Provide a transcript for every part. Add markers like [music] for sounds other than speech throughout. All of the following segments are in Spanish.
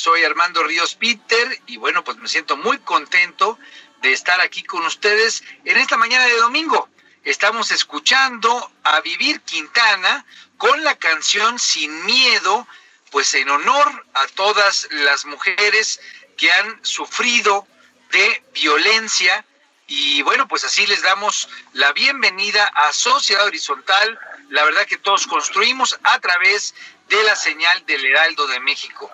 Soy Armando Ríos Peter y bueno, pues me siento muy contento de estar aquí con ustedes en esta mañana de domingo. Estamos escuchando a Vivir Quintana con la canción Sin Miedo, pues en honor a todas las mujeres que han sufrido de violencia y bueno, pues así les damos la bienvenida a Sociedad Horizontal, la verdad que todos construimos a través de la señal del Heraldo de México.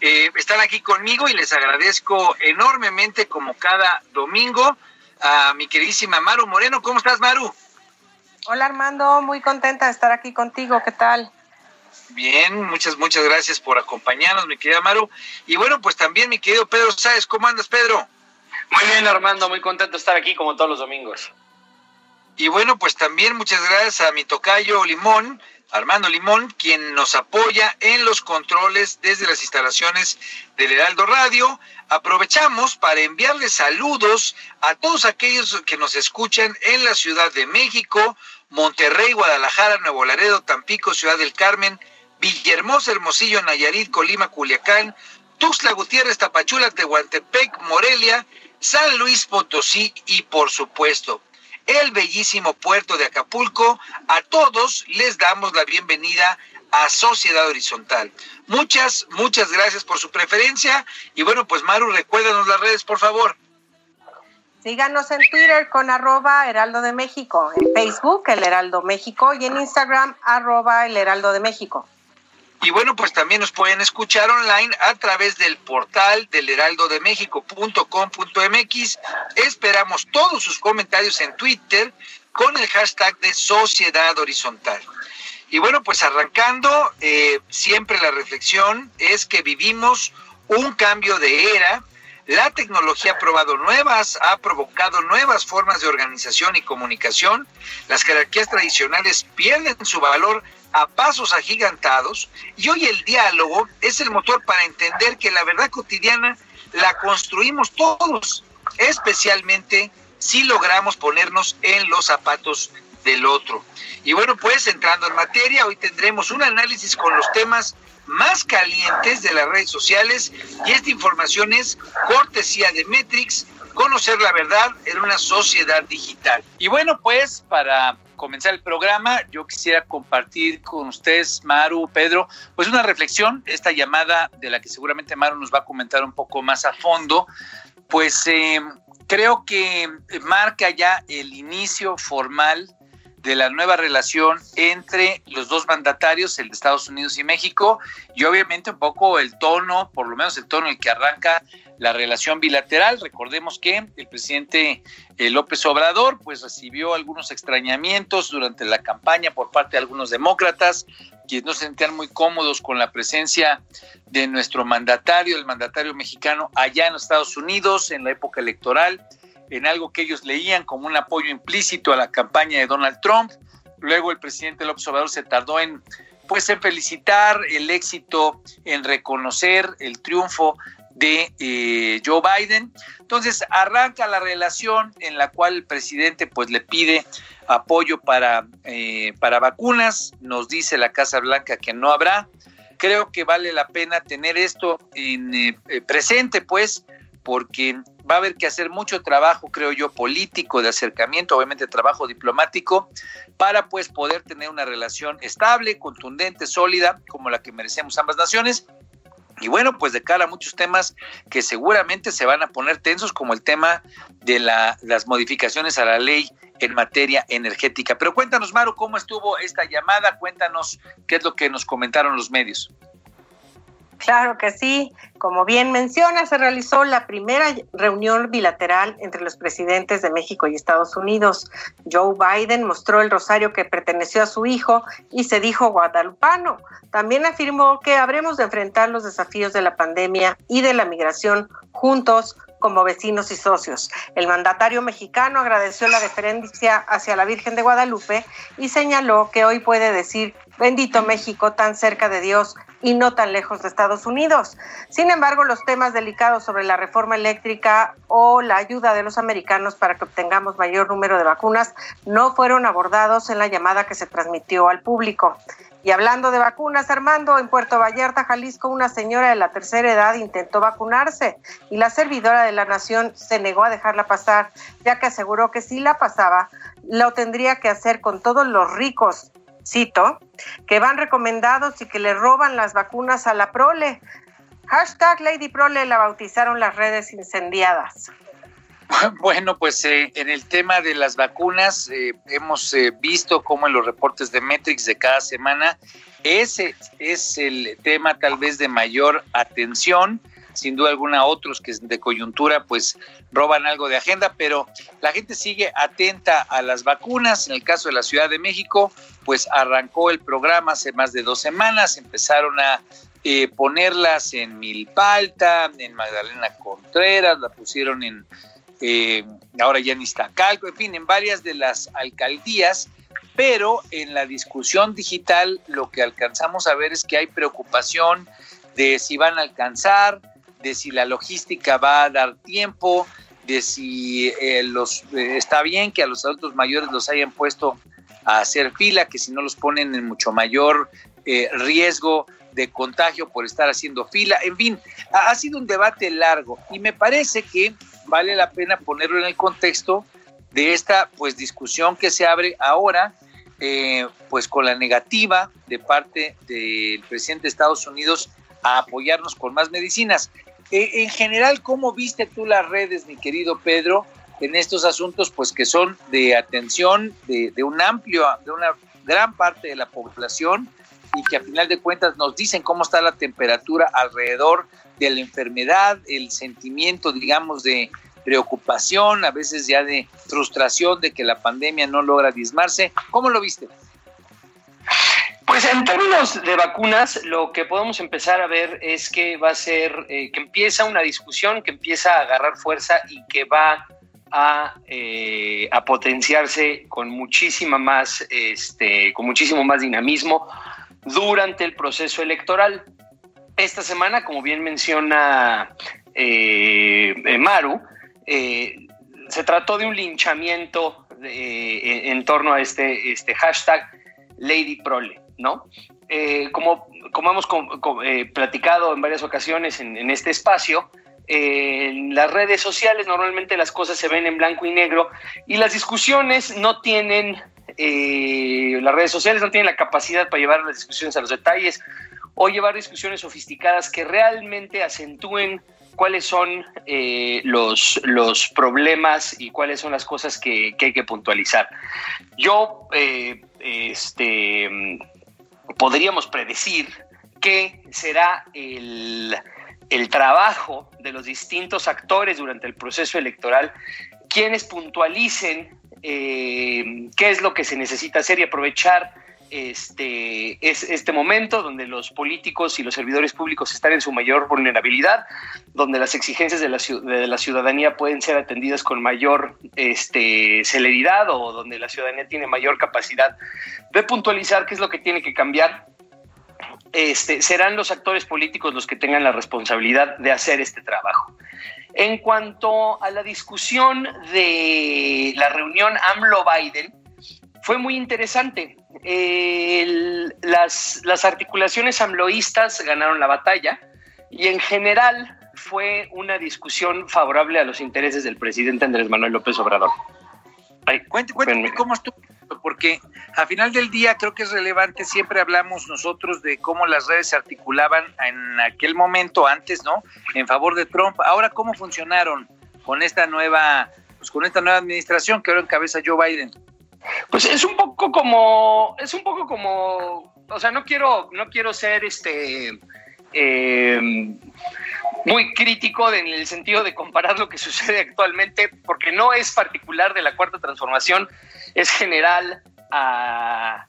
Eh, están aquí conmigo y les agradezco enormemente como cada domingo a mi queridísima Maru Moreno. ¿Cómo estás, Maru? Hola Armando, muy contenta de estar aquí contigo. ¿Qué tal? Bien, muchas, muchas gracias por acompañarnos, mi querida Maru. Y bueno, pues también mi querido Pedro Sáez, ¿cómo andas, Pedro? Muy bien, Armando, muy contento de estar aquí como todos los domingos. Y bueno, pues también muchas gracias a mi tocayo Limón, Armando Limón, quien nos apoya en los controles desde las instalaciones del Heraldo Radio. Aprovechamos para enviarles saludos a todos aquellos que nos escuchan en la Ciudad de México, Monterrey, Guadalajara, Nuevo Laredo, Tampico, Ciudad del Carmen, Villahermosa, Hermosillo, Nayarit, Colima, Culiacán, Tuxtla Gutiérrez, Tapachula, Tehuantepec, Morelia, San Luis Potosí y por supuesto el bellísimo puerto de Acapulco. A todos les damos la bienvenida a Sociedad Horizontal. Muchas, muchas gracias por su preferencia. Y bueno, pues Maru, recuérdanos las redes, por favor. Síganos en Twitter con arroba Heraldo de México, en Facebook El Heraldo México y en Instagram arroba El Heraldo de México. Y bueno, pues también nos pueden escuchar online a través del portal del heraldodemexico.com.mx. Esperamos todos sus comentarios en Twitter con el hashtag de Sociedad Horizontal. Y bueno, pues arrancando, eh, siempre la reflexión es que vivimos un cambio de era. La tecnología ha probado nuevas, ha provocado nuevas formas de organización y comunicación. Las jerarquías tradicionales pierden su valor a pasos agigantados y hoy el diálogo es el motor para entender que la verdad cotidiana la construimos todos, especialmente si logramos ponernos en los zapatos del otro. Y bueno, pues entrando en materia, hoy tendremos un análisis con los temas más calientes de las redes sociales y esta información es cortesía de Metrix, conocer la verdad en una sociedad digital. Y bueno, pues para comenzar el programa, yo quisiera compartir con ustedes, Maru, Pedro, pues una reflexión, esta llamada de la que seguramente Maru nos va a comentar un poco más a fondo, pues eh, creo que marca ya el inicio formal de la nueva relación entre los dos mandatarios, el de Estados Unidos y México, y obviamente un poco el tono, por lo menos el tono en el que arranca la relación bilateral. Recordemos que el presidente eh, López Obrador pues recibió algunos extrañamientos durante la campaña por parte de algunos demócratas, quienes no se sentían muy cómodos con la presencia de nuestro mandatario, el mandatario mexicano, allá en los Estados Unidos en la época electoral en algo que ellos leían como un apoyo implícito a la campaña de Donald Trump. Luego el presidente López Obrador se tardó en pues en felicitar el éxito, en reconocer el triunfo de eh, Joe Biden. Entonces arranca la relación en la cual el presidente pues le pide apoyo para, eh, para vacunas, nos dice la Casa Blanca que no habrá. Creo que vale la pena tener esto en eh, presente pues porque va a haber que hacer mucho trabajo, creo yo, político, de acercamiento, obviamente trabajo diplomático, para pues poder tener una relación estable, contundente, sólida, como la que merecemos ambas naciones. Y bueno, pues de cara a muchos temas que seguramente se van a poner tensos, como el tema de la, las modificaciones a la ley en materia energética. Pero cuéntanos, Maru, cómo estuvo esta llamada, cuéntanos qué es lo que nos comentaron los medios. Claro que sí. Como bien menciona, se realizó la primera reunión bilateral entre los presidentes de México y Estados Unidos. Joe Biden mostró el rosario que perteneció a su hijo y se dijo guadalupano. También afirmó que habremos de enfrentar los desafíos de la pandemia y de la migración juntos como vecinos y socios. El mandatario mexicano agradeció la deferencia hacia la Virgen de Guadalupe y señaló que hoy puede decir, bendito México, tan cerca de Dios y no tan lejos de Estados Unidos. Sin embargo, los temas delicados sobre la reforma eléctrica o la ayuda de los americanos para que obtengamos mayor número de vacunas no fueron abordados en la llamada que se transmitió al público. Y hablando de vacunas, Armando, en Puerto Vallarta, Jalisco, una señora de la tercera edad intentó vacunarse y la servidora de la nación se negó a dejarla pasar, ya que aseguró que si la pasaba, lo tendría que hacer con todos los ricos, cito, que van recomendados y que le roban las vacunas a la prole. Hashtag Lady Prole la bautizaron las redes incendiadas. [laughs] Bueno, pues eh, en el tema de las vacunas eh, hemos eh, visto cómo en los reportes de Metrix de cada semana ese es el tema tal vez de mayor atención. Sin duda alguna otros que de coyuntura pues roban algo de agenda, pero la gente sigue atenta a las vacunas. En el caso de la Ciudad de México, pues arrancó el programa hace más de dos semanas, empezaron a ponerlas en Milpalta, en Magdalena Contreras, la pusieron en eh, ahora ya en Iztacalco, en fin, en varias de las alcaldías, pero en la discusión digital lo que alcanzamos a ver es que hay preocupación de si van a alcanzar, de si la logística va a dar tiempo, de si eh, los eh, está bien que a los adultos mayores los hayan puesto a hacer fila, que si no los ponen en mucho mayor riesgo de contagio por estar haciendo fila. En fin, ha sido un debate largo y me parece que vale la pena ponerlo en el contexto de esta pues discusión que se abre ahora eh, pues con la negativa de parte del presidente de Estados Unidos a apoyarnos con más medicinas. Eh, en general, ¿cómo viste tú las redes, mi querido Pedro, en estos asuntos pues que son de atención de, de un amplio, de una gran parte de la población y que a final de cuentas nos dicen cómo está la temperatura alrededor de la enfermedad, el sentimiento, digamos, de preocupación, a veces ya de frustración de que la pandemia no logra dismarse. ¿Cómo lo viste? Pues en términos de vacunas, lo que podemos empezar a ver es que va a ser, eh, que empieza una discusión, que empieza a agarrar fuerza y que va a, eh, a potenciarse con muchísima más, este, con muchísimo más dinamismo durante el proceso electoral. Esta semana, como bien menciona eh, Maru, se trató de un linchamiento en, torno a este, este hashtag Lady Prole, ¿no? Eh, como, como hemos eh, platicado en varias ocasiones en, este espacio, en las redes sociales normalmente las cosas se ven en blanco y negro y las discusiones no tienen, eh, las redes sociales no tienen la capacidad para llevar las discusiones a los detalles o llevar discusiones sofisticadas que realmente acentúen cuáles son los, los problemas y cuáles son las cosas que hay que puntualizar. Yo, este, podríamos predecir qué será el, trabajo de los distintos actores durante el proceso electoral, quienes puntualicen eh, qué es lo que se necesita hacer y aprovechar este, es este momento donde los políticos y los servidores públicos están en su mayor vulnerabilidad, donde las exigencias de la, de la ciudadanía pueden ser atendidas con mayor este, celeridad o donde la ciudadanía tiene mayor capacidad de puntualizar qué es lo que tiene que cambiar. Este, serán los actores políticos los que tengan la responsabilidad de hacer este trabajo. En cuanto a la discusión de la reunión AMLO-Biden, fue muy interesante las, las articulaciones amloístas ganaron la batalla y en general fue una discusión favorable a los intereses del presidente Andrés Manuel López Obrador. cuéntame cómo estuvo, porque a final del día creo que es relevante, siempre hablamos nosotros de cómo las redes se articulaban en aquel momento antes, ¿no? En favor de Trump. Ahora, ¿cómo funcionaron con esta nueva, pues con esta nueva administración que ahora encabeza Joe Biden? Pues es un poco como, es un poco como, o sea, no quiero, no quiero ser este eh, muy crítico en el sentido de comparar lo que sucede actualmente, porque no es particular de la cuarta transformación, es general a,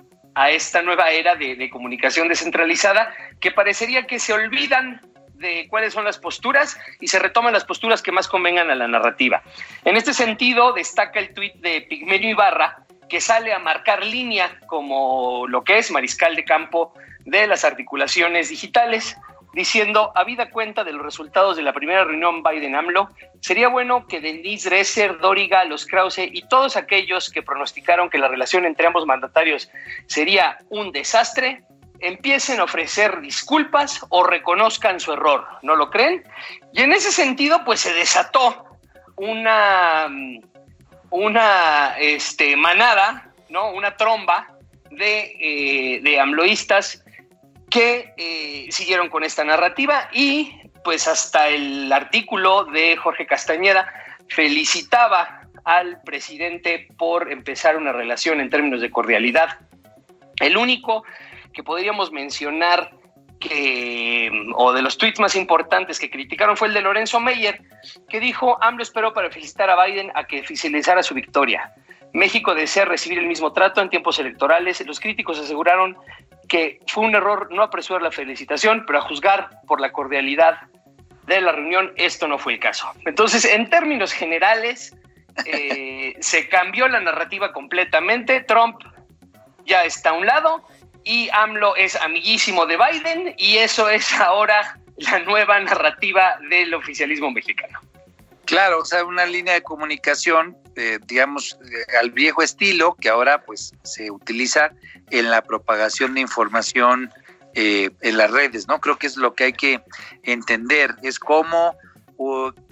esta nueva era de, de comunicación descentralizada, que parecería que se olvidan de cuáles son las posturas y se retoman las posturas que más convengan a la narrativa. En este sentido, destaca el tuit de Pigmenio Ibarra, que sale a marcar línea como lo que es mariscal de campo de las articulaciones digitales, diciendo, habida cuenta de los resultados de la primera reunión Biden-AMLO, sería bueno que Denise Dresser, Doriga, los Krause y todos aquellos que pronosticaron que la relación entre ambos mandatarios sería un desastre, empiecen a ofrecer disculpas o reconozcan su error, ¿no lo creen? Y en ese sentido, pues se desató una una este, manada, ¿no? una tromba de, eh, de amloístas que eh, siguieron con esta narrativa y pues hasta el artículo de Jorge Castañeda felicitaba al presidente por empezar una relación en términos de cordialidad. El único que podríamos mencionar que, o de los tweets más importantes que criticaron fue el de Lorenzo Meyer, que dijo, AMLO esperó para felicitar a Biden a que oficializara su victoria. México desea recibir el mismo trato en tiempos electorales. Los críticos aseguraron que fue un error no apresurar la felicitación, pero a juzgar por la cordialidad de la reunión, esto no fue el caso. Entonces, en términos generales, eh, [laughs] se cambió la narrativa completamente. Trump ya está a un lado y AMLO es amiguísimo de Biden y eso es ahora la nueva narrativa del oficialismo mexicano. Claro, o sea, una línea de comunicación, eh, digamos, eh, al viejo estilo, que ahora pues se utiliza en la propagación de información eh, en las redes, ¿no? Creo que es lo que hay que entender, es cómo,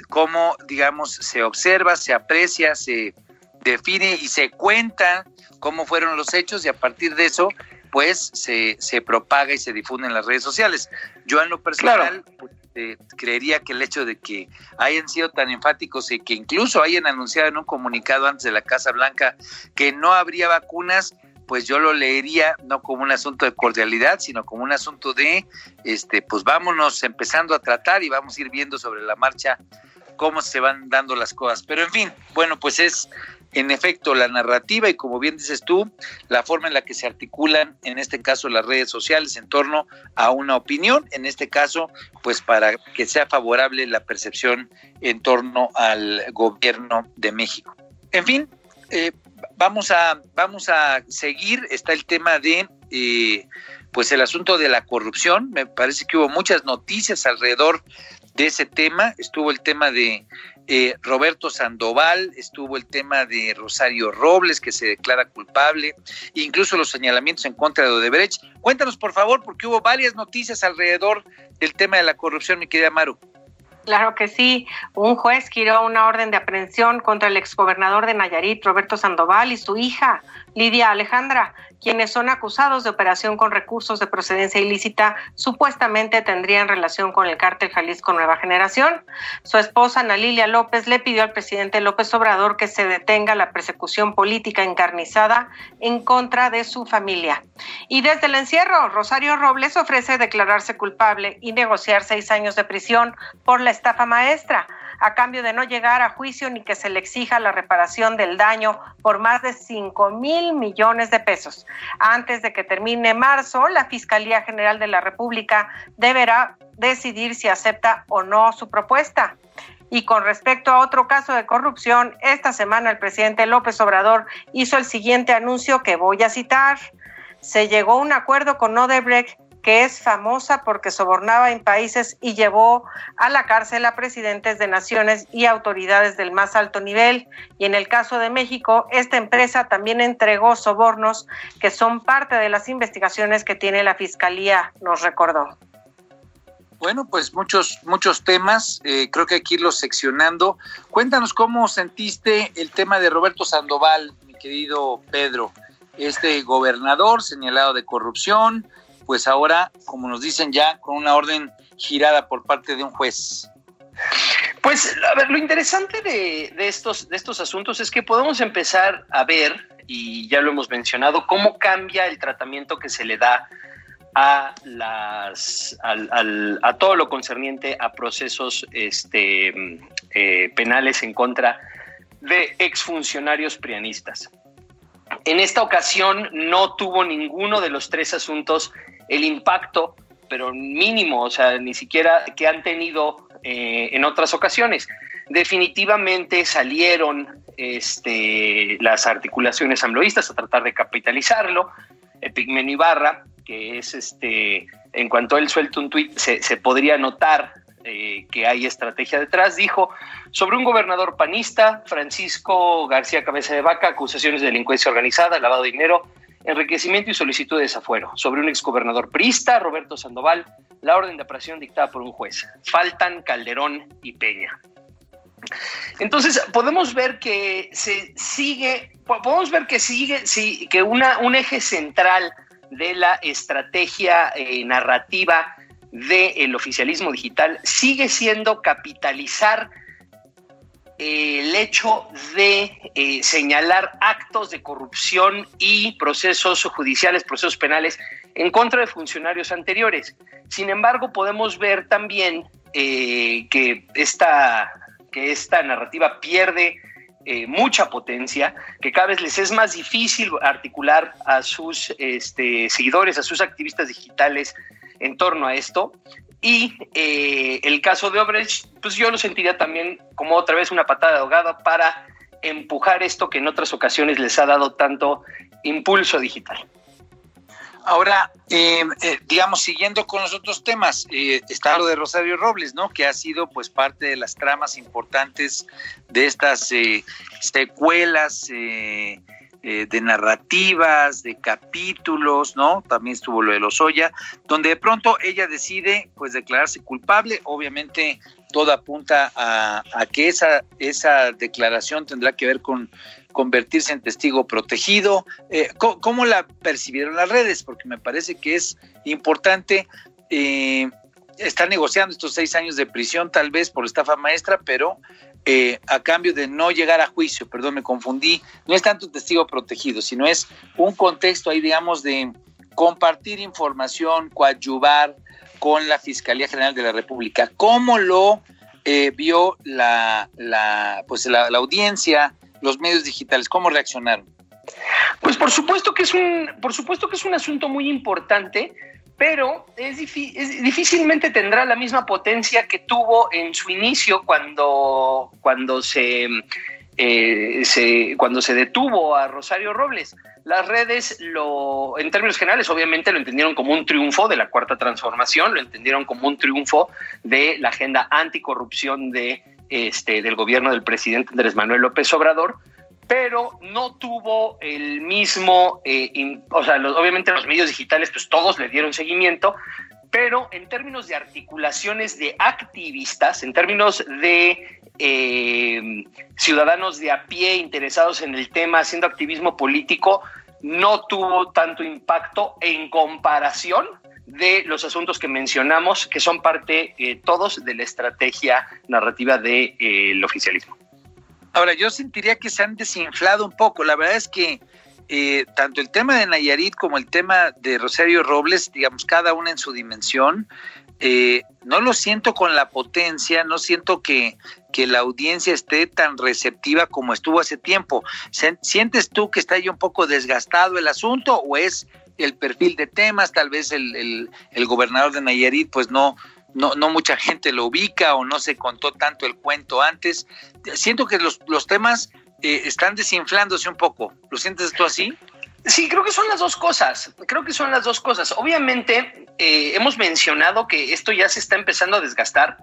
cómo, digamos, se observa, se aprecia, se define y se cuenta cómo fueron los hechos y a partir de eso pues se, se propaga y se difunde en las redes sociales. Yo en lo personal pues, eh, creería que el hecho de que hayan sido tan enfáticos y que incluso hayan anunciado en un comunicado antes de la Casa Blanca que no habría vacunas, pues yo lo leería no como un asunto de cordialidad, sino como un asunto de, este, pues vámonos empezando a tratar y vamos a ir viendo sobre la marcha cómo se van dando las cosas. Pero en fin, bueno, pues es en efecto la narrativa y como bien dices tú, la forma en la que se articulan, en este caso las redes sociales, en torno a una opinión, en este caso, pues para que sea favorable la percepción en torno al gobierno de México. En fin, eh, vamos, a, vamos a seguir, está el tema de... Eh, pues el asunto de la corrupción, me parece que hubo muchas noticias alrededor de ese tema, estuvo el tema de eh, Roberto Sandoval, estuvo el tema de Rosario Robles, que se declara culpable, incluso los señalamientos en contra de Odebrecht. Cuéntanos, por favor, porque hubo varias noticias alrededor del tema de la corrupción, mi querida Maru. Claro que sí. Un juez giró una orden de aprehensión contra el exgobernador de Nayarit, Roberto Sandoval, y su hija, Lidia Alejandra, quienes son acusados de operación con recursos de procedencia ilícita, supuestamente tendrían relación con el cártel Jalisco Nueva Generación. Su esposa, Ana Lilia López, le pidió al presidente López Obrador que se detenga la persecución política encarnizada en contra de su familia. Y desde el encierro, Rosario Robles ofrece declararse culpable y negociar seis años de prisión por la estafa maestra a cambio de no llegar a juicio ni que se le exija la reparación del daño por más de 5 mil millones de pesos. Antes de que termine marzo, la Fiscalía General de la República deberá decidir si acepta o no su propuesta. Y con respecto a otro caso de corrupción, esta semana el presidente López Obrador hizo el siguiente anuncio que voy a citar. Se llegó a un acuerdo con Odebrecht que es famosa porque sobornaba en países y llevó a la cárcel a presidentes de naciones y autoridades del más alto nivel. Y en el caso de México, esta empresa también entregó sobornos que son parte de las investigaciones que tiene la Fiscalía, nos recordó. Bueno, pues muchos, muchos temas, eh, creo que hay que irlos seccionando. Cuéntanos cómo sentiste el tema de Roberto Sandoval, mi querido Pedro, este gobernador señalado de corrupción, pues ahora, como nos dicen ya, con una orden girada por parte de un juez. Pues, a ver, lo interesante de, estos, de estos asuntos es que podemos empezar a ver, y ya lo hemos mencionado, cómo cambia el tratamiento que se le da a las a todo lo concerniente a procesos este, eh, penales en contra de exfuncionarios prianistas. En esta ocasión no tuvo ninguno de los tres asuntos el impacto, pero mínimo, o sea, ni siquiera que han tenido eh, en otras ocasiones. Definitivamente salieron este, las articulaciones ambloístas a tratar de capitalizarlo. Epigmenio Ibarra, que es este, en cuanto él suelta un tuit, se, podría notar eh, que hay estrategia detrás, dijo sobre un gobernador panista, Francisco García Cabeza de Vaca, acusaciones de delincuencia organizada, lavado de dinero, enriquecimiento y solicitud de desafuero. Sobre un exgobernador priista, Roberto Sandoval, la orden de aprehensión dictada por un juez. Faltan Calderón y Peña. Entonces, podemos ver que se sigue, podemos ver que sigue, sí, que una, un eje central de la estrategia eh, narrativa del oficialismo digital sigue siendo capitalizar el hecho de eh, señalar actos de corrupción y procesos judiciales, procesos penales en contra de funcionarios anteriores. Sin embargo, podemos ver también eh, que, esta, que esta narrativa pierde eh, mucha potencia, que cada vez les es más difícil articular a sus este, seguidores, a sus activistas digitales en torno a esto. Y eh, el caso de Obrecht, pues yo lo sentiría también como otra vez una patada de ahogado para empujar esto que en otras ocasiones les ha dado tanto impulso digital. Ahora, eh, eh, digamos, siguiendo con los otros temas, está lo de Rosario Robles, ¿no? Que ha sido pues parte de las tramas importantes de estas secuelas eh, de narrativas, de capítulos, ¿no? También estuvo lo de Lozoya, donde de pronto ella decide pues declararse culpable, obviamente todo apunta a, que esa, esa declaración tendrá que ver con convertirse en testigo protegido. Eh, ¿cómo, la percibieron las redes? Porque me parece que es importante. Eh, estar negociando estos seis años de prisión, tal vez por estafa maestra, pero eh, a cambio de no llegar a juicio, perdón, me confundí, no es tanto testigo protegido, sino es un contexto ahí, digamos, de compartir información, coadyuvar con la Fiscalía General de la República. ¿Cómo lo eh, vio la, pues la audiencia, los medios digitales? ¿Cómo reaccionaron? Pues por supuesto que es un, por supuesto que es un asunto muy importante pero es, difícilmente tendrá la misma potencia que tuvo en su inicio cuando, cuando, se, eh, se, cuando se detuvo a Rosario Robles. Las redes, lo, en términos generales, obviamente lo entendieron como un triunfo de la cuarta transformación, lo entendieron como un triunfo de la agenda anticorrupción de este, del gobierno del presidente Andrés Manuel López Obrador, pero no tuvo el mismo, eh, o sea, obviamente los medios digitales, pues todos le dieron seguimiento, pero en términos de articulaciones de activistas, en términos de eh, ciudadanos de a pie interesados en el tema, haciendo activismo político, no tuvo tanto impacto en comparación de los asuntos que mencionamos, que son parte eh, todos de la estrategia narrativa del de, oficialismo. Ahora, yo sentiría que se han desinflado un poco. La verdad es que eh, tanto el tema de Nayarit como el tema de Rosario Robles, digamos, cada una en su dimensión, eh, no lo siento con la potencia, no siento que, que, la audiencia esté tan receptiva como estuvo hace tiempo. ¿Sientes tú que está ya un poco desgastado el asunto o es el perfil de temas? Tal vez el, el, el gobernador de Nayarit pues no, no, no mucha gente lo ubica o no se contó tanto el cuento antes. Siento que los, los temas eh, están desinflándose un poco. ¿Lo sientes tú así? Sí, creo que son las dos cosas. Creo que son las dos cosas. Obviamente, eh, hemos mencionado que esto ya se está empezando a desgastar.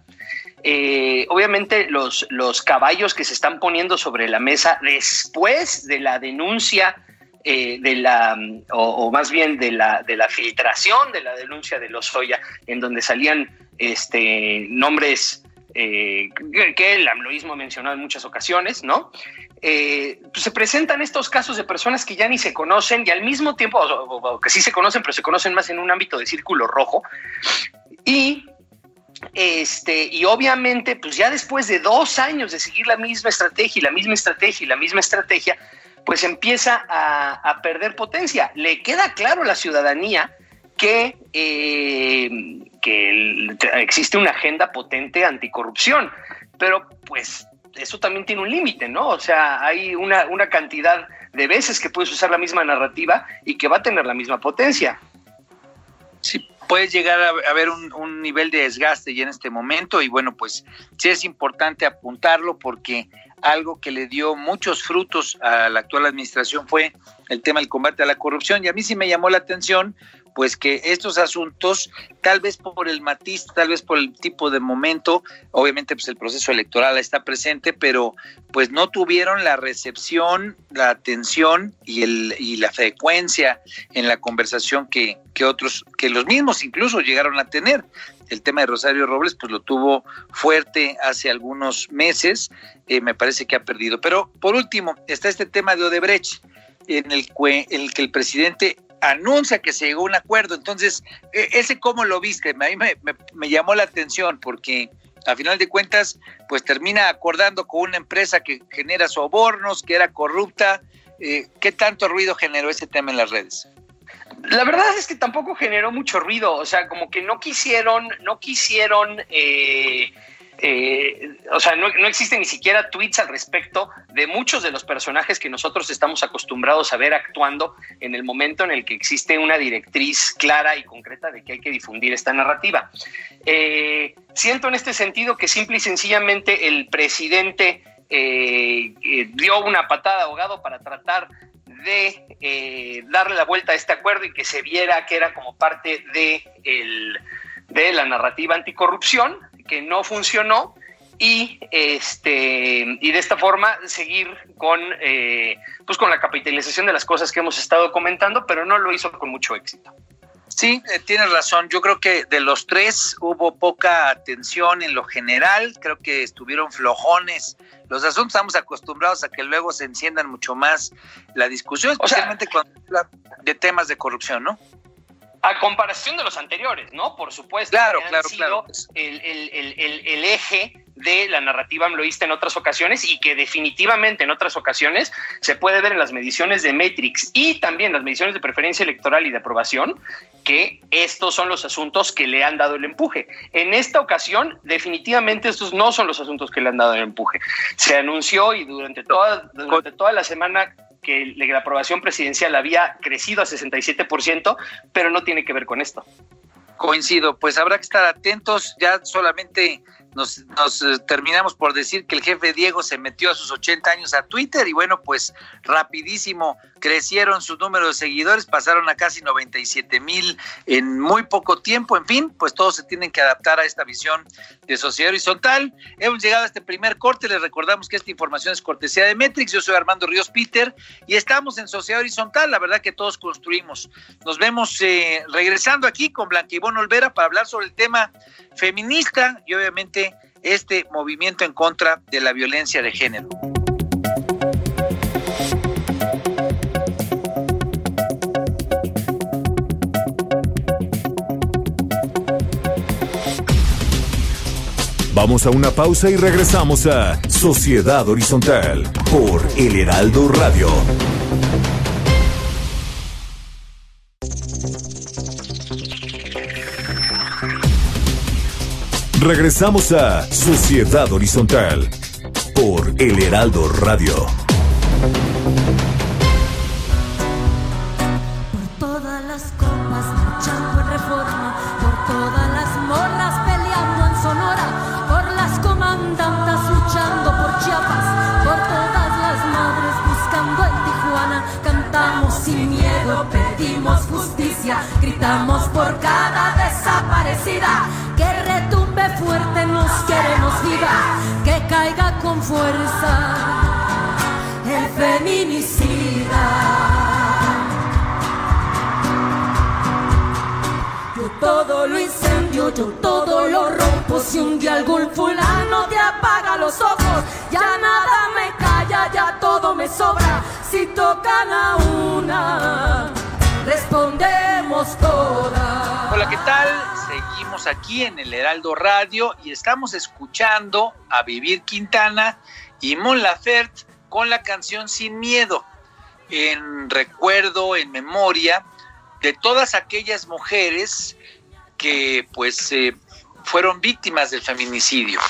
Eh, obviamente, los, los caballos que se están poniendo sobre la mesa después de la denuncia eh, de la, o, más bien de la, de la filtración de la denuncia de Lozoya, en donde salían este, nombres eh, que el amloísmo ha mencionado en muchas ocasiones, ¿no? Eh, pues se presentan estos casos de personas que ya ni se conocen y al mismo tiempo, o, que sí se conocen, pero se conocen más en un ámbito de círculo rojo. Y este, y obviamente, pues ya después de dos años de seguir la misma estrategia y la misma estrategia y la misma estrategia, pues empieza a, perder potencia. Le queda claro a la ciudadanía que, eh, existe una agenda potente anticorrupción, pero pues eso también tiene un límite, ¿no? O sea, hay una, cantidad de veces que puedes usar la misma narrativa y que va a tener la misma potencia. Sí, puede llegar a haber un, un, nivel de desgaste ya en este momento y bueno, pues sí es importante apuntarlo porque algo que le dio muchos frutos a la actual administración fue el tema del combate a la corrupción y a mí sí me llamó la atención pues que estos asuntos, tal vez por el matiz, tal vez por el tipo de momento, obviamente pues el proceso electoral está presente, pero pues no tuvieron la recepción, la atención y, el, y la frecuencia en la conversación que, que otros, que los mismos incluso llegaron a tener. El tema de Rosario Robles pues lo tuvo fuerte hace algunos meses, eh, me parece que ha perdido. Pero por último, está este tema de Odebrecht en el, en el que el presidente anuncia que se llegó a un acuerdo. Entonces, e, ese cómo lo viste, a mí me, llamó la atención porque a final de cuentas, pues termina acordando con una empresa que genera sobornos, que era corrupta. Eh, ¿Qué tanto ruido generó ese tema en las redes? La verdad es que tampoco generó mucho ruido, o sea, como que no quisieron, no quisieron eh, eh, o sea, no, no existen ni siquiera tweets al respecto de muchos de los personajes que nosotros estamos acostumbrados a ver actuando en el momento en el que existe una directriz clara y concreta de que hay que difundir esta narrativa. Eh, siento en este sentido que simple y sencillamente el presidente eh, dio una patada de ahogado para tratar de darle la vuelta a este acuerdo y que se viera que era como parte de la narrativa anticorrupción que no funcionó y este y de esta forma seguir con eh, pues con la capitalización de las cosas que hemos estado comentando pero no lo hizo con mucho éxito. Sí eh, tienes razón. Yo creo que de los tres hubo poca atención en lo general. Creo que estuvieron flojones los asuntos. Estamos acostumbrados a que luego se enciendan mucho más la discusión especialmente con de temas de corrupción no a comparación de los anteriores, ¿no? Por supuesto. Claro, claro, claro. El, el, el, el, eje de la narrativa amloísta en otras ocasiones y que definitivamente en otras ocasiones se puede ver en las mediciones de Matrix y también las mediciones de preferencia electoral y de aprobación que estos son los asuntos que le han dado el empuje. En esta ocasión, definitivamente estos no son los asuntos que le han dado el empuje. Se anunció y durante toda, durante toda la semana que la aprobación presidencial había crecido a 67%, pero no tiene que ver con esto. Coincido, pues habrá que estar atentos, ya solamente nos, eh, terminamos por decir que el jefe Diego se metió a sus 80 años a Twitter y bueno, pues rapidísimo crecieron sus números de seguidores, pasaron a casi 97 mil en muy poco tiempo, en fin, pues todos se tienen que adaptar a esta visión de sociedad horizontal. Hemos llegado a este primer corte, les recordamos que esta información es cortesía de Metrix, yo soy Armando Ríos Peter y estamos en sociedad horizontal, la verdad que todos construimos. Nos vemos eh, regresando aquí con Blanquibón Olvera para hablar sobre el tema feminista y obviamente este movimiento en contra de la violencia de género. Vamos a una pausa y regresamos a Sociedad Horizontal por El Heraldo Radio. Regresamos a Sociedad Horizontal por El Heraldo Radio. Tocan a una, respondemos todas. Hola, ¿qué tal? Seguimos aquí en el Heraldo Radio y estamos escuchando a Vivir Quintana y Mon Laferte con la canción Sin Miedo, en recuerdo, en memoria de todas aquellas mujeres que pues eh, fueron víctimas del feminicidio.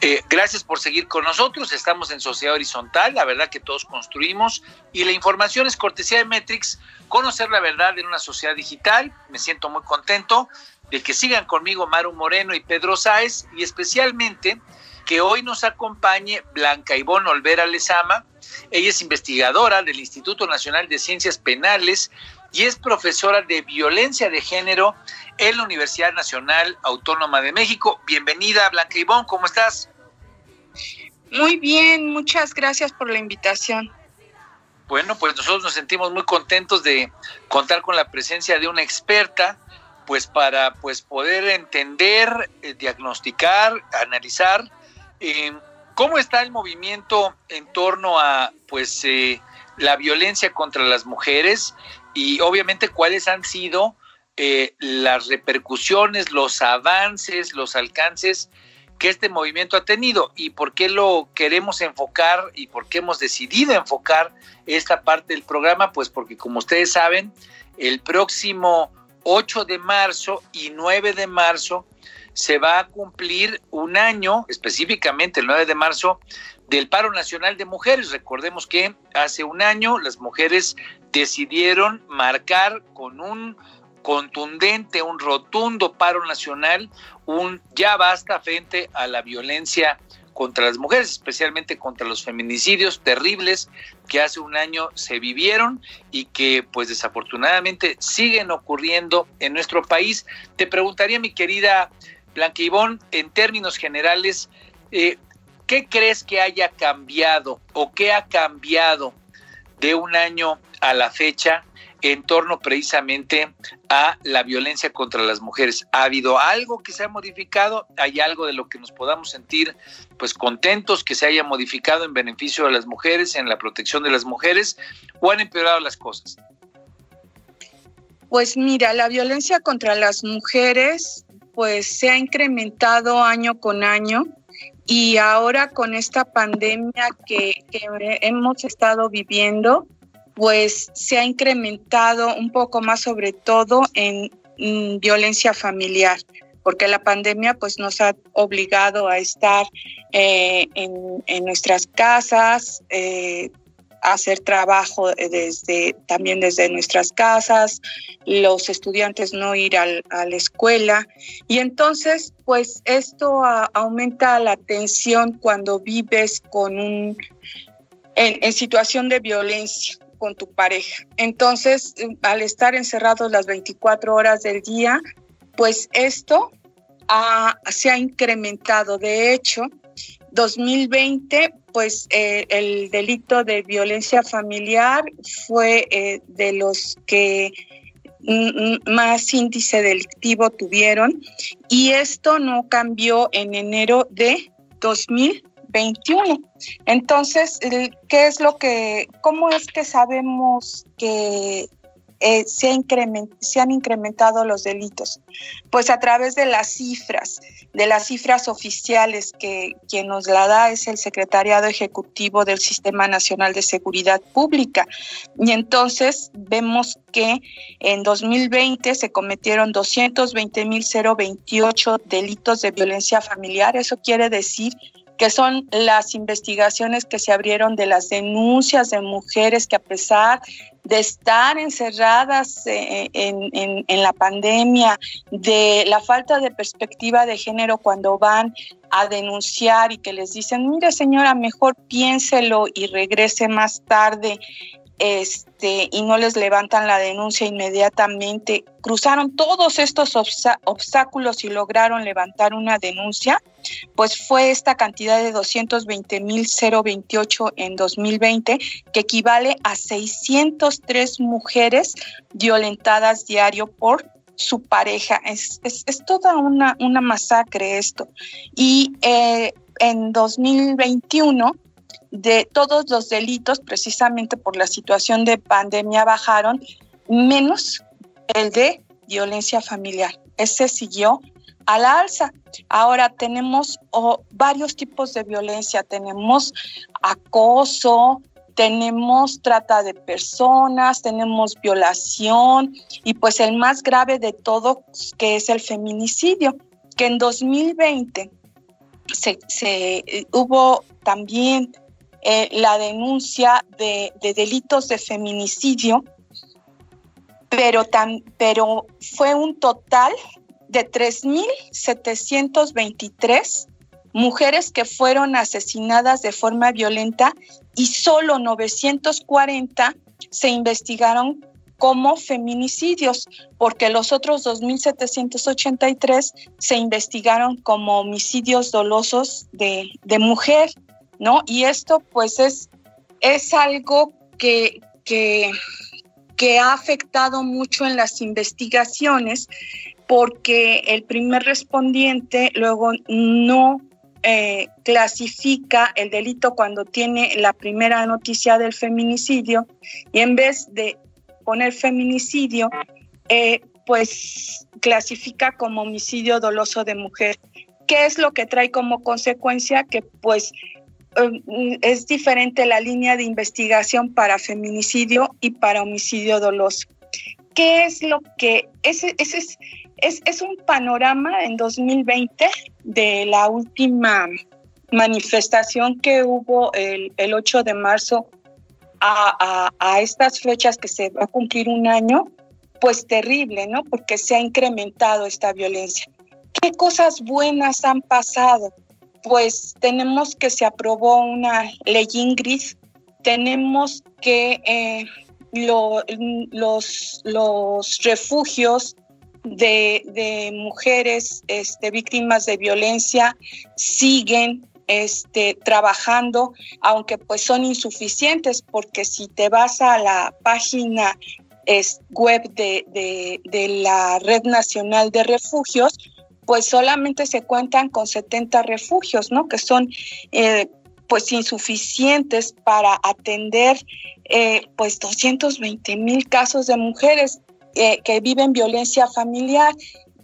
Eh, gracias por seguir con nosotros. Estamos en Sociedad Horizontal, la verdad que todos construimos y la información es cortesía de Metrix. Conocer la verdad en una sociedad digital. Me siento muy contento de que sigan conmigo Maru Moreno y Pedro Sáez y especialmente que hoy nos acompañe Blanca Ivonne Olvera Lezama. Ella es investigadora del Instituto Nacional de Ciencias Penales y es profesora de violencia de género en la Universidad Nacional Autónoma de México. Bienvenida, Blanca Ivonne, ¿cómo estás? Muy bien, muchas gracias por la invitación. Bueno, pues nosotros nos sentimos muy contentos de contar con la presencia de una experta pues para pues poder entender, eh, diagnosticar, analizar eh, cómo está el movimiento en torno a pues eh, la violencia contra las mujeres y obviamente cuáles han sido las repercusiones, los avances, los alcances que este movimiento ha tenido y por qué lo queremos enfocar y por qué hemos decidido enfocar esta parte del programa, pues porque como ustedes saben, el próximo 8 de marzo y 9 de marzo se va a cumplir un año, específicamente el 9 de marzo, del paro nacional de mujeres. Recordemos que hace un año las mujeres decidieron marcar con un contundente, un rotundo paro nacional, un ya basta frente a la violencia contra las mujeres, especialmente contra los feminicidios terribles que hace un año se vivieron y que pues desafortunadamente siguen ocurriendo en nuestro país. Te preguntaría, mi querida Blanca Ivón, en términos generales, eh, ¿qué crees que haya cambiado o qué ha cambiado de un año a la fecha en torno precisamente a la violencia contra las mujeres. ¿Ha habido algo que se ha modificado? ¿Hay algo de lo que nos podamos sentir pues contentos que se haya modificado en beneficio de las mujeres, en la protección de las mujeres o han empeorado las cosas? Pues mira, la violencia contra las mujeres pues se ha incrementado año con año y ahora con esta pandemia que, que hemos estado viviendo, pues se ha incrementado un poco más sobre todo en violencia familiar, porque la pandemia pues nos ha obligado a estar eh, en, nuestras casas, eh, hacer trabajo desde también desde nuestras casas, los estudiantes no ir a la escuela. Y entonces pues esto aumenta la tensión cuando vives con un en, situación de violencia con tu pareja. Entonces, al estar encerrados las 24 horas del día, pues esto se ha incrementado. De hecho, 2020, pues eh, el delito de violencia familiar fue eh, de los que más índice delictivo tuvieron y esto no cambió en enero de 2021. Entonces, ¿qué es lo que, cómo es que sabemos que eh, se, han incrementado los delitos? Pues a través de las cifras, de las cifras oficiales que quien nos la da es el Secretariado Ejecutivo del Sistema Nacional de Seguridad Pública. Y entonces vemos que en 2020 se cometieron 220.028 delitos de violencia familiar. Eso quiere decir que son las investigaciones que se abrieron de las denuncias de mujeres que a pesar de estar encerradas eh, en, en, la pandemia, de la falta de perspectiva de género cuando van a denunciar y que les dicen, mire señora, mejor piénselo y regrese más tarde este, y no les levantan la denuncia inmediatamente, cruzaron todos estos obstáculos y lograron levantar una denuncia, pues fue esta cantidad de 220.028 en 2020, que equivale a 603 mujeres violentadas diario por su pareja. Es, toda una, una masacre esto. Y eh, en 2021 de todos los delitos, precisamente por la situación de pandemia, bajaron, menos el de violencia familiar. Ese siguió a la alza. Ahora tenemos varios tipos de violencia. Tenemos acoso, tenemos trata de personas, tenemos violación y pues el más grave de todo que es el feminicidio, que en 2020 se, se eh, hubo también eh, la denuncia de, delitos de feminicidio, pero, tan, pero fue un total de 3.723 mujeres que fueron asesinadas de forma violenta y solo 940 se investigaron como feminicidios, porque los otros 2.783 se investigaron como homicidios dolosos de, de mujer. ¿No? Y esto pues es, es algo que, que, ha afectado mucho en las investigaciones porque el primer respondiente luego no eh, clasifica el delito cuando tiene la primera noticia del feminicidio y en vez de poner feminicidio, eh, pues clasifica como homicidio doloso de mujer. ¿Qué es lo que trae como consecuencia? Que pues es diferente la línea de investigación para feminicidio y para homicidio doloso. ¿Qué es lo que ese, es, es, es, un panorama en 2020 de la última manifestación que hubo el, el 8 de marzo a, a, estas fechas que se va a cumplir un año? Pues terrible, ¿no? Porque se ha incrementado esta violencia. ¿Qué cosas buenas han pasado? Pues tenemos que se aprobó una ley Ingrid, tenemos que eh, los, refugios de, mujeres este, víctimas de violencia siguen este, trabajando, aunque pues son insuficientes, porque si te vas a la página web de, de la Red Nacional de Refugios, pues solamente se cuentan con 70 refugios, ¿no? Que son eh, pues insuficientes para atender eh, pues 220 mil casos de mujeres eh, que viven violencia familiar.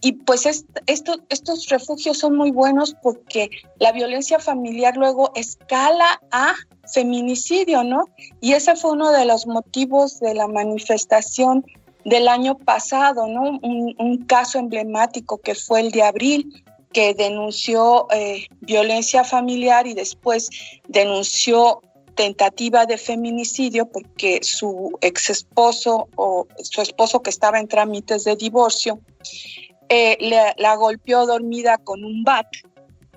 Y pues estos refugios son muy buenos porque la violencia familiar luego escala a feminicidio, ¿no? Y ese fue uno de los motivos de la manifestación del año pasado, ¿no? Un, caso emblemático que fue el de abril, que denunció eh, violencia familiar y después denunció tentativa de feminicidio porque su ex esposo o su esposo que estaba en trámites de divorcio eh, la golpeó dormida con un bat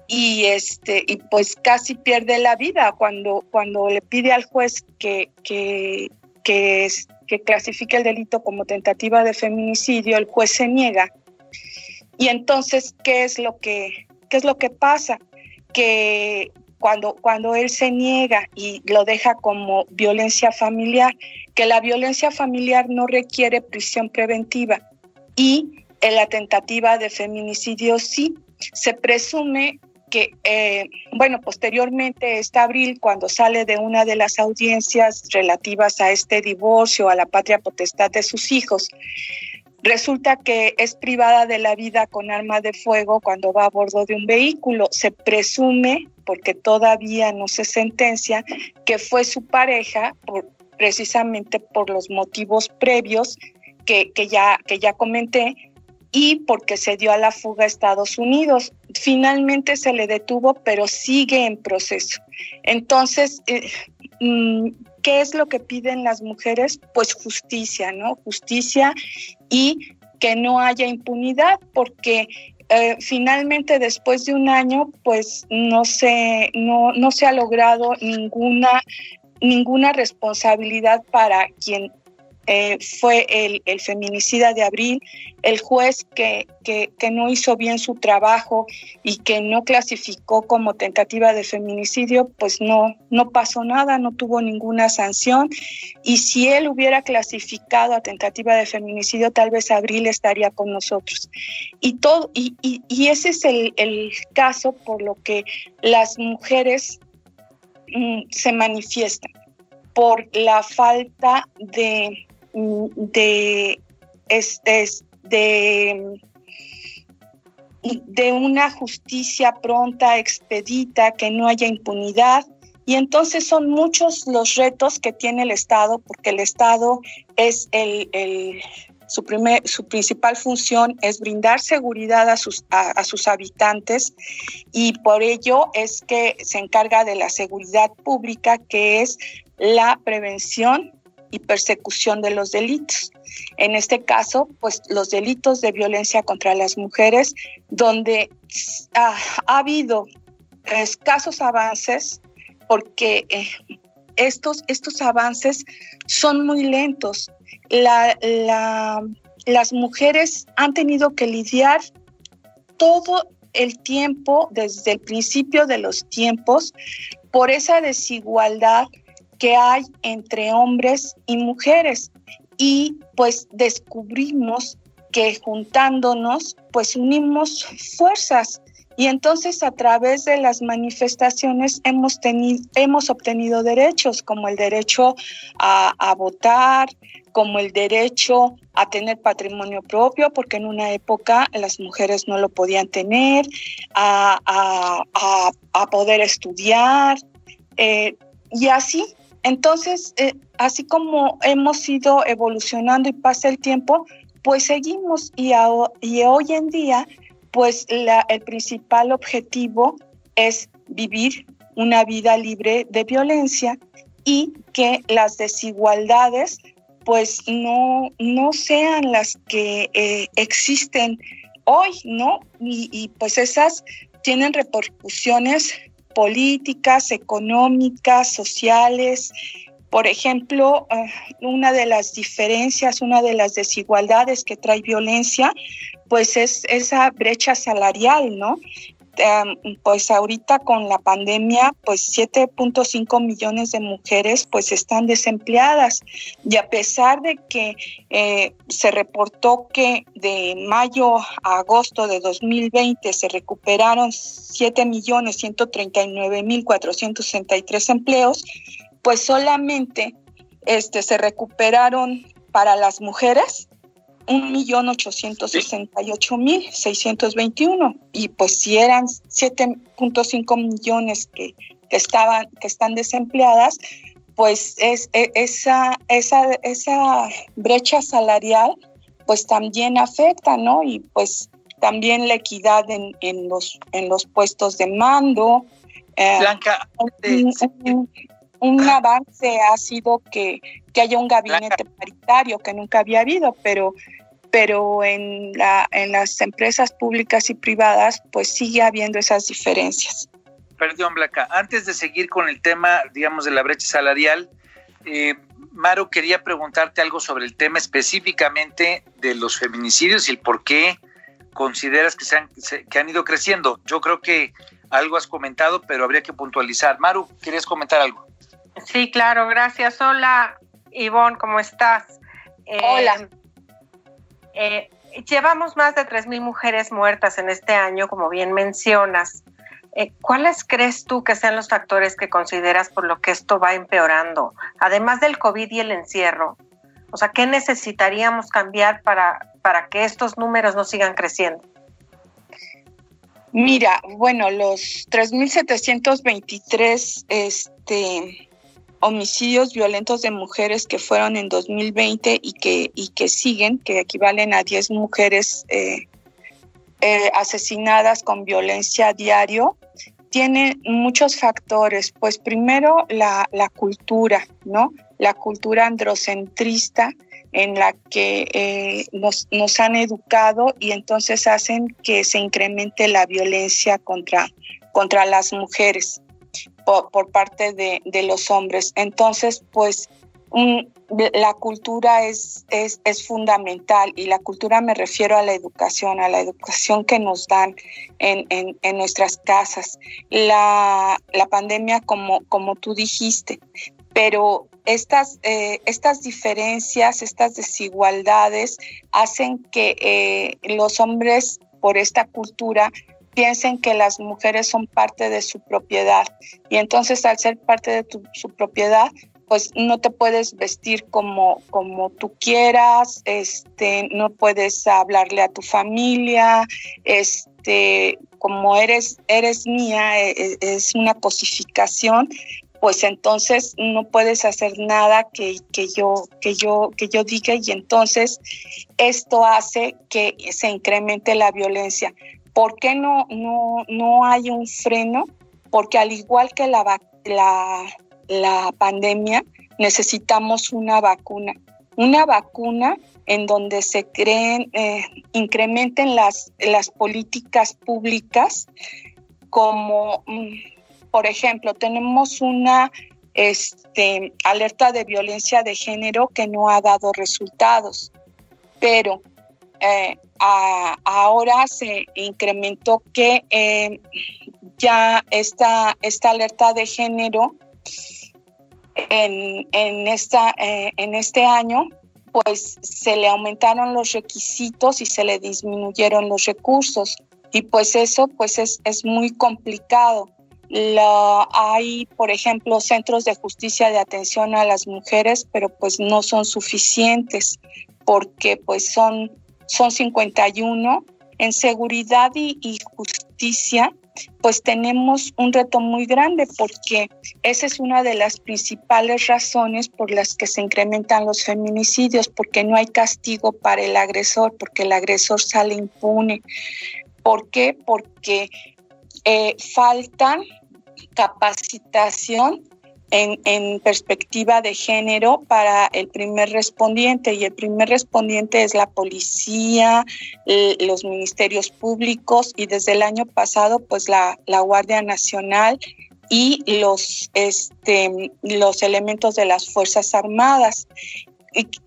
y este y pues casi pierde la vida cuando cuando le pide al juez que que que, que clasifique el delito como tentativa de feminicidio el juez se niega y entonces qué es lo que qué es lo que pasa que cuando, cuando él se niega y lo deja como violencia familiar, que la violencia familiar no requiere prisión preventiva y en la tentativa de feminicidio sí. Se presume que, eh, bueno, posteriormente, este abril, cuando sale de una de las audiencias relativas a este divorcio, a la patria potestad de sus hijos, Resulta que es privada de la vida con arma de fuego cuando va a bordo de un vehículo. Se presume, porque todavía no se sentencia, que fue su pareja por, precisamente por los motivos previos que, que, ya, que ya comenté y porque se dio a la fuga a Estados Unidos. Finalmente se le detuvo, pero sigue en proceso. Entonces, eh, mm, ¿qué es lo que piden las mujeres? Pues justicia, ¿no? Justicia y que no haya impunidad, porque eh, finalmente después de un año, pues no se, no, no se ha logrado ninguna, ninguna responsabilidad para quien eh, fue el, feminicida de abril, el juez que, que, no hizo bien su trabajo y que no clasificó como tentativa de feminicidio, pues no, no pasó nada, no tuvo ninguna sanción. Y si él hubiera clasificado a tentativa de feminicidio, tal vez abril estaría con nosotros. Y, todo, y, y ese es el, el, caso por lo que las mujeres mm, se manifiestan por la falta de de, este, de, de una justicia pronta, expedita, que no haya impunidad. Y entonces son muchos los retos que tiene el Estado, porque el Estado es el, el su, su principal función es brindar seguridad a sus, a sus habitantes y por ello es que se encarga de la seguridad pública, que es la prevención y persecución de los delitos. En este caso, pues los delitos de violencia contra las mujeres, donde ha, ha habido escasos avances, porque eh, estos, estos avances son muy lentos. La, la, las mujeres han tenido que lidiar todo el tiempo, desde el principio de los tiempos, por esa desigualdad que hay entre hombres y mujeres. Y pues descubrimos que juntándonos, pues unimos fuerzas. Y entonces a través de las manifestaciones hemos, tenido, hemos obtenido derechos, como el derecho a, votar, como el derecho a tener patrimonio propio, porque en una época las mujeres no lo podían tener, a, a, a poder estudiar, eh, y así entonces, eh, así como hemos ido evolucionando y pasa el tiempo, pues seguimos y, hoy en día, pues la, el principal objetivo es vivir una vida libre de violencia y que las desigualdades pues no, no sean las que eh, existen hoy, ¿no? Y, y pues esas tienen repercusiones políticas, económicas, sociales. Por ejemplo, eh, una de las diferencias, una de las desigualdades que trae violencia, pues es esa brecha salarial, ¿no? Pues ahorita con la pandemia, pues 7.5 millones de mujeres pues están desempleadas. Y a pesar de que eh, se reportó que de mayo a agosto de 2020 se recuperaron 7 millones 139 mil 463 empleos, pues solamente este, se recuperaron para las mujeres un millón ochocientos sesenta y pues si eran 7.5 millones que, que estaban que están desempleadas pues es, es, esa esa esa brecha salarial pues también afecta no y pues también la equidad en, en los en los puestos de mando eh, Blanca un avance ha sido que, que haya un gabinete paritario que nunca había habido, pero pero en, la, en las empresas públicas y privadas pues sigue habiendo esas diferencias. Perdón, Blanca, antes de seguir con el tema, digamos, de la brecha salarial, eh, Maru, quería preguntarte algo sobre el tema específicamente de los feminicidios y el por qué consideras que, se han, que han ido creciendo. Yo creo que algo has comentado, pero habría que puntualizar. Maru, ¿querías comentar algo? Sí, claro, gracias. Hola, Ivonne, ¿cómo estás? Eh, Hola. Eh, llevamos más de 3.000 mujeres muertas en este año, como bien mencionas. Eh, ¿Cuáles crees tú que sean los factores que consideras por lo que esto va empeorando? Además del COVID y el encierro. O sea, ¿qué necesitaríamos cambiar para, para que estos números no sigan creciendo? Mira, bueno, los 3.723 este, homicidios violentos de mujeres que fueron en 2020 y que, y que siguen, que equivalen a 10 mujeres eh, eh, asesinadas con violencia a diario, tiene muchos factores. Pues primero la, la cultura, ¿no? La cultura androcentrista en la que eh, nos, nos, han educado y entonces hacen que se incremente la violencia contra, contra las mujeres por, parte de, de, los hombres. Entonces, pues la cultura es, es, es, fundamental y la cultura me refiero a la educación, a la educación que nos dan en, en, en nuestras casas. La, la pandemia, como, como tú dijiste, pero estas, eh, estas diferencias, estas desigualdades hacen que eh, los hombres por esta cultura piensen que las mujeres son parte de su propiedad y entonces al ser parte de su propiedad pues no te puedes vestir como, como tú quieras, este, no puedes hablarle a tu familia, este, como eres, eres mía, e, e, es una cosificación, pues entonces no puedes hacer nada que, que, yo, que, yo, que yo diga y entonces esto hace que se incremente la violencia. ¿Por qué no, no, no hay un freno? Porque al igual que la, la, la pandemia, necesitamos una vacuna. Una vacuna en donde se creen, eh, incrementen las, las políticas públicas, como, mm, por ejemplo, tenemos una este, alerta de violencia de género que no ha dado resultados, pero eh, ahora se incrementó que eh, ya esta, esta alerta de género en, en, esta, eh, en este año pues se le aumentaron los requisitos y se le disminuyeron los recursos y pues eso pues es, es muy complicado. La, hay, por ejemplo, centros de justicia de atención a las mujeres, pero pues no son suficientes porque pues son son 51. En seguridad y, justicia, pues tenemos un reto muy grande porque esa es una de las principales razones por las que se incrementan los feminicidios, porque no hay castigo para el agresor, porque el agresor sale impune. ¿Por qué? Porque eh, faltan capacitación en, perspectiva de género para el primer respondiente y el primer respondiente es la policía, los ministerios públicos y desde el año pasado pues la, la Guardia Nacional y los, este, los elementos de las Fuerzas Armadas.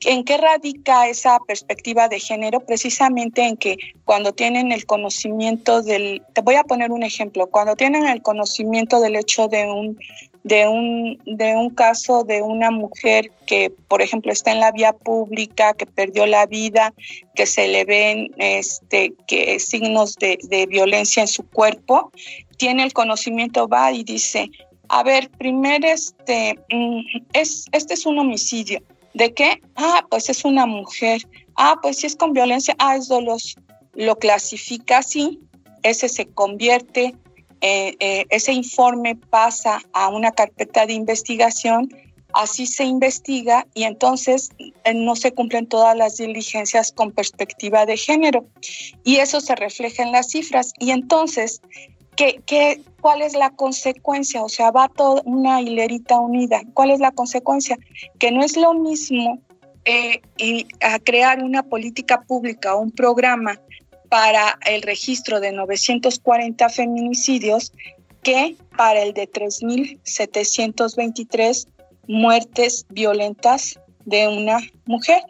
¿En qué radica esa perspectiva de género? Precisamente en que cuando tienen el conocimiento del, te voy a poner un ejemplo, cuando tienen el conocimiento del hecho de un de un, de un caso de una mujer que, por ejemplo, está en la vía pública, que perdió la vida, que se le ven este, que signos de, de violencia en su cuerpo, tiene el conocimiento, va y dice, a ver, primero este, mm, es, este es un homicidio. ¿De qué? Ah, pues es una mujer. Ah, pues si es con violencia, ah, es doloso. Lo clasifica así, ese se convierte eh, eh, ese informe pasa a una carpeta de investigación, así se investiga y entonces eh, no se cumplen todas las diligencias con perspectiva de género. Y eso se refleja en las cifras. Y entonces ¿qué, qué, cuál es la consecuencia? O sea, va toda una hilerita unida. ¿Cuál es la consecuencia? Que no es lo mismo a crear una política pública o un programa para el registro de 940 feminicidios que para el de 3.723 muertes violentas de una mujer.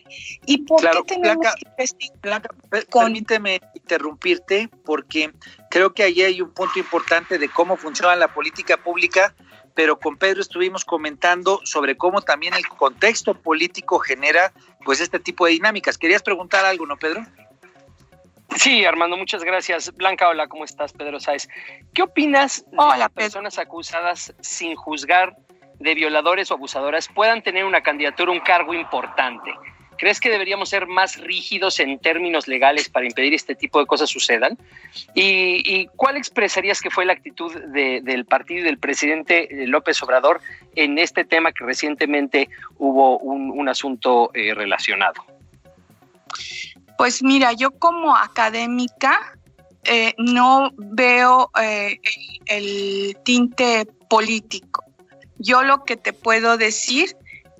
¿Y por qué tenemos que Blanca, permíteme interrumpirte porque creo que allí hay un punto importante de cómo funciona la política pública, pero con Pedro estuvimos comentando sobre cómo también el contexto político genera pues este tipo de dinámicas. ¿Querías preguntar algo, no, Pedro? Sí, Armando, muchas gracias. Blanca, hola, ¿cómo estás? Pedro Sáez. ¿Qué opinas de las personas acusadas sin juzgar de violadores o abusadoras puedan tener una candidatura, un cargo importante? ¿Crees que deberíamos ser más rígidos en términos legales para impedir este tipo de cosas sucedan? ¿Y, cuál expresarías que fue la actitud del partido y del presidente López Obrador en este tema que recientemente hubo un, asunto eh, relacionado? Pues mira, yo como académica eh, no veo eh, el, tinte político. Yo lo que te puedo decir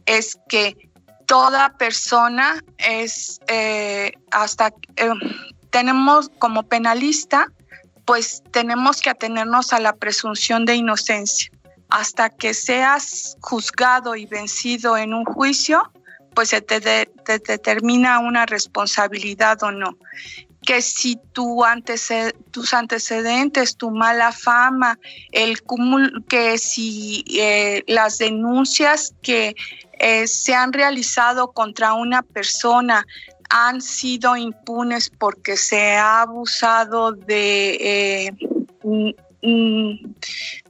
es que toda persona es eh, hasta tenemos como penalista, pues tenemos que atenernos a la presunción de inocencia. Hasta que seas juzgado y vencido en un juicio, pues se te, determina una responsabilidad o no. Que si tu tus antecedentes, tu mala fama, el cúmulo, que si eh, las denuncias que eh, se han realizado contra una persona han sido impunes porque se ha abusado de eh, Mm,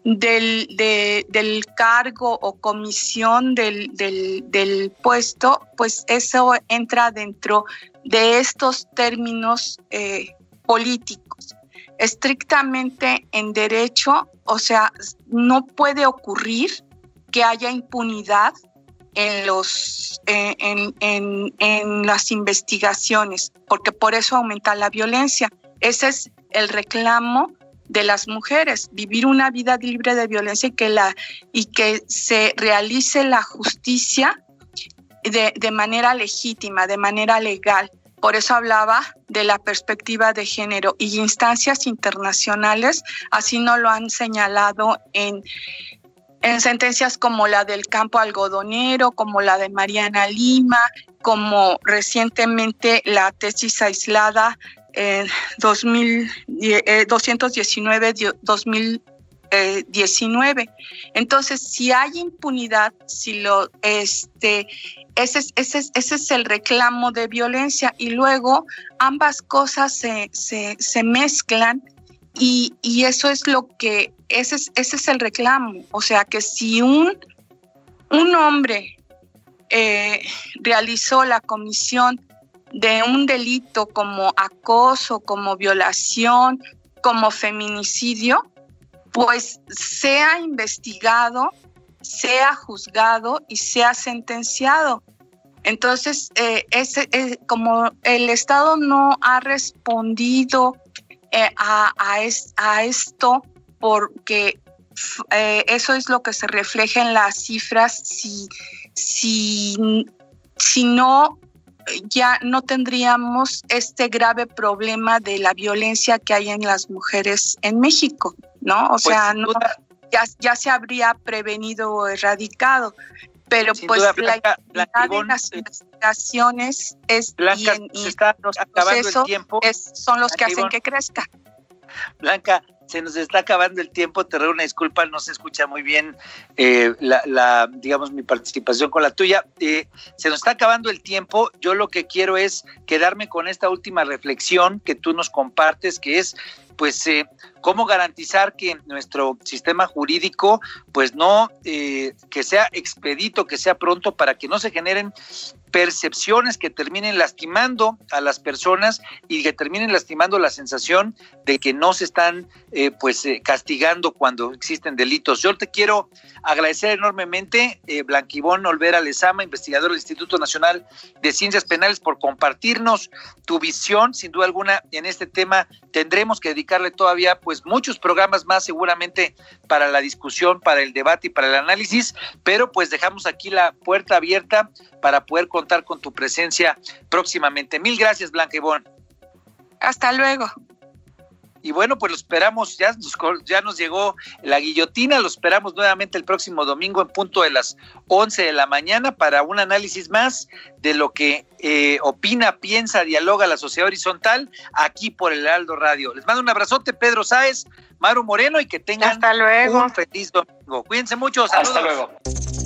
del, del cargo o comisión del, del, puesto, pues eso entra dentro de estos términos eh, políticos. Estrictamente en derecho, o sea, no puede ocurrir que haya impunidad en, los, eh, en, en, en las investigaciones, porque por eso aumenta la violencia. Ese es el reclamo de las mujeres, vivir una vida libre de violencia y que, la, y que se realice la justicia de, de manera legítima, de manera legal. Por eso hablaba de la perspectiva de género y instancias internacionales, así no lo han señalado en, en sentencias como la del campo algodonero, como la de Mariana Lima, como recientemente la tesis aislada 219-2019. Eh, eh, Entonces, si hay impunidad, si lo, este, ese, ese, ese es el reclamo de violencia y luego ambas cosas se, se, se mezclan y, y, eso es lo que, ese es, ese es el reclamo. O sea, que si un, un hombre eh, realizó la comisión de un delito como acoso, como violación, como feminicidio, pues sea investigado, sea juzgado y sea sentenciado. Entonces, eh, ese, eh, como el Estado no ha respondido eh, a, a, esto, porque eso es lo que se refleja en las cifras, si, si, si no ya no tendríamos este grave problema de la violencia que hay en las mujeres en México, ¿no? O pues, sea, no, ya, se habría prevenido o erradicado. Pero pues la Blanca, de las investigaciones es bien, y los procesos son los que hacen que crezca. Blanca, se nos está acabando el tiempo, te ruego una disculpa, no se escucha muy bien eh, la, digamos, mi participación con la tuya. Eh, se nos está acabando el tiempo, yo lo que quiero es quedarme con esta última reflexión que tú nos compartes, que es pues eh, cómo garantizar que nuestro sistema jurídico pues no que sea expedito que sea pronto para que no se generen percepciones que terminen lastimando a las personas y que terminen lastimando la sensación de que no se están eh, pues eh, castigando cuando existen delitos. Yo te quiero agradecer enormemente, eh, Blanquibón Olvera Lezama, investigador del Instituto Nacional de Ciencias Penales, por compartirnos tu visión, sin duda alguna, en este tema. Tendremos que dedicarle todavía pues muchos programas más seguramente para la discusión, para el debate y para el análisis, pero pues dejamos aquí la puerta abierta para poder contar con tu presencia próximamente. Mil gracias, Blanca Ivonne. Hasta luego. Y bueno, pues lo esperamos, ya nos, ya nos llegó la guillotina, lo esperamos nuevamente el próximo domingo en punto de las 11 de la mañana para un análisis más de lo que eh, opina, piensa, dialoga la sociedad horizontal aquí por el Heraldo Radio. Les mando un abrazote, Pedro Sáez, Maru Moreno y que tengan Hasta luego. un feliz domingo. Cuídense mucho, saludos. Hasta luego.